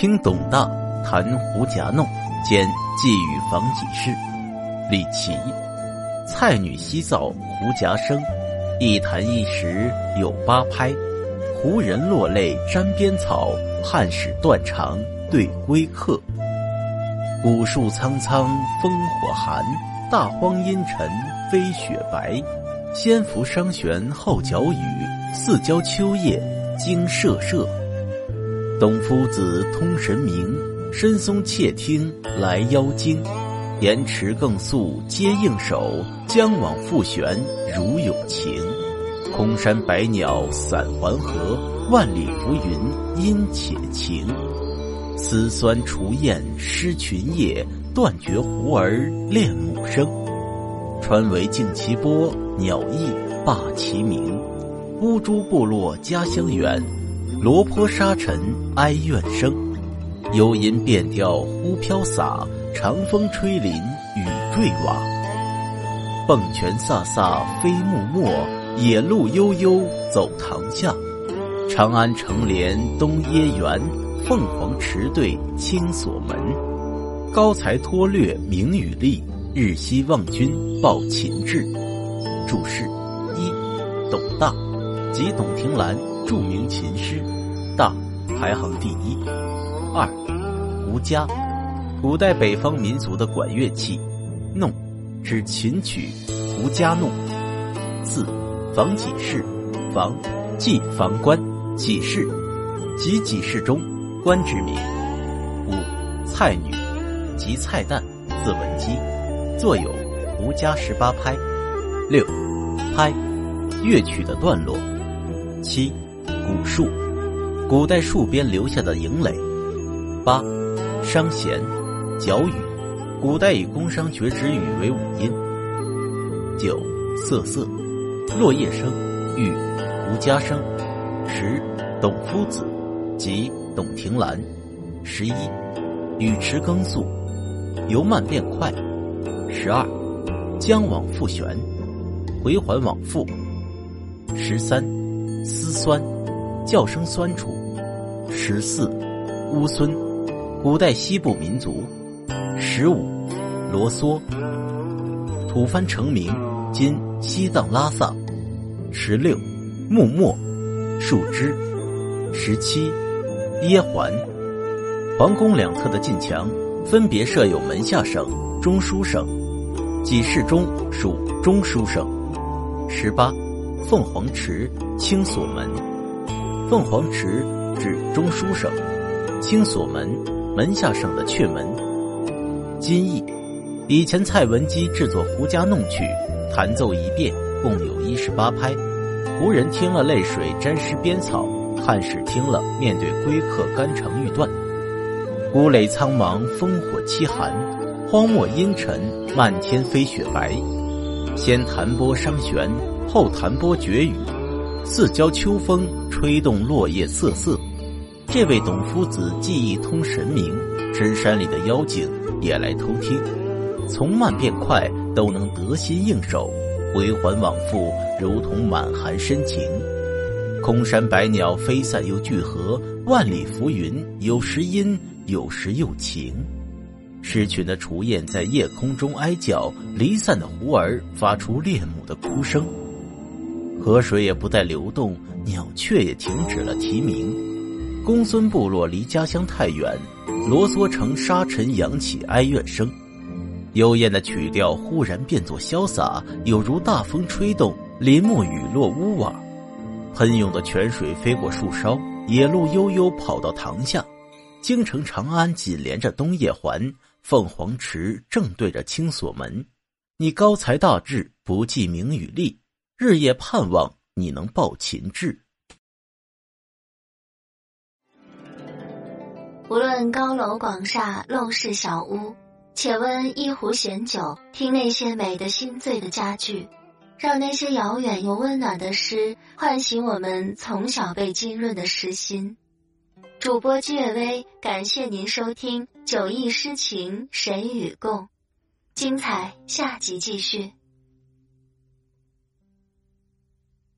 听董大谈胡夹弄兼寄语房几事，李琦。菜女西造胡夹生，一弹一时有八拍。胡人落泪沾边草，汉使断肠对归客。古树苍苍烽火寒，大荒阴沉飞雪白。先伏商玄后角雨，四郊秋夜惊瑟瑟。董夫子通神明，深松窃听来邀精。言迟更速皆应手，将往复旋如有情。空山百鸟散还合，万里浮云阴且晴。丝酸除燕失群夜，断绝胡儿恋母声。川为静其波，鸟翼罢其鸣。乌珠部落家乡远。罗坡沙尘哀怨声，幽吟变调忽飘洒，长风吹林雨坠瓦。蹦泉飒飒飞木漠，野鹿悠悠走塘下。长安城连东耶园，凤凰池对青锁门。高才脱略名与利，日夕望君报秦志。注释：一，董大，即董庭兰。著名琴师，大排行第一。二，胡笳，古代北方民族的管乐器，弄指琴曲，胡笳弄。四，房几事，房即房官，几事即几事中官之名。五，菜女，即菜旦，字文姬，作有胡笳十八拍。六，拍，乐曲的段落。七。古树，古代树边留下的营垒。八，商弦，角羽，古代以宫商角徵羽为五音。九，瑟瑟，落叶声，喻胡笳声。十，董夫子，即董庭兰。十一，语迟更速，由慢变快。十二，将往复旋，回环往复。十三，丝酸。叫声酸楚。十四，乌孙，古代西部民族。十五，罗嗦，吐蕃成名，今西藏拉萨。十六，木末，树枝。十七，耶环，皇宫两侧的近墙分别设有门下省、中书省，几事中属中书省。十八，凤凰池，青锁门。凤凰池指中书省，青锁门门下省的阙门。金意，以前蔡文姬制作胡笳弄曲，弹奏一遍，共有一十八拍。胡人听了泪水沾湿边草，汉使听了面对归客肝肠欲断。古垒苍茫烽火凄寒，荒漠阴沉漫天飞雪白。先弹拨商弦，后弹拨绝语。四郊秋风吹动落叶瑟瑟，这位董夫子技艺通神明，深山里的妖精也来偷听。从慢变快都能得心应手，回环往复如同满含深情。空山百鸟飞散又聚合，万里浮云有时阴有时又晴。狮群的雏燕在夜空中哀叫，离散的胡儿发出恋母的哭声。河水也不再流动，鸟雀也停止了啼鸣。公孙部落离家乡太远，罗嗦城沙尘扬起哀怨声。幽咽的曲调忽然变作潇洒，有如大风吹动林木雨落屋瓦。喷涌的泉水飞过树梢，野鹿悠悠跑到塘下。京城长安紧连着东叶环，凤凰池正对着青锁门。你高才大志，不计名与利。日夜盼望你能报秦志。无论高楼广厦、陋室小屋，且温一壶闲酒，听那些美的心醉的佳句，让那些遥远又温暖的诗唤醒我们从小被浸润的诗心。主播居月微，感谢您收听《酒意诗情谁与共》，精彩下集继续。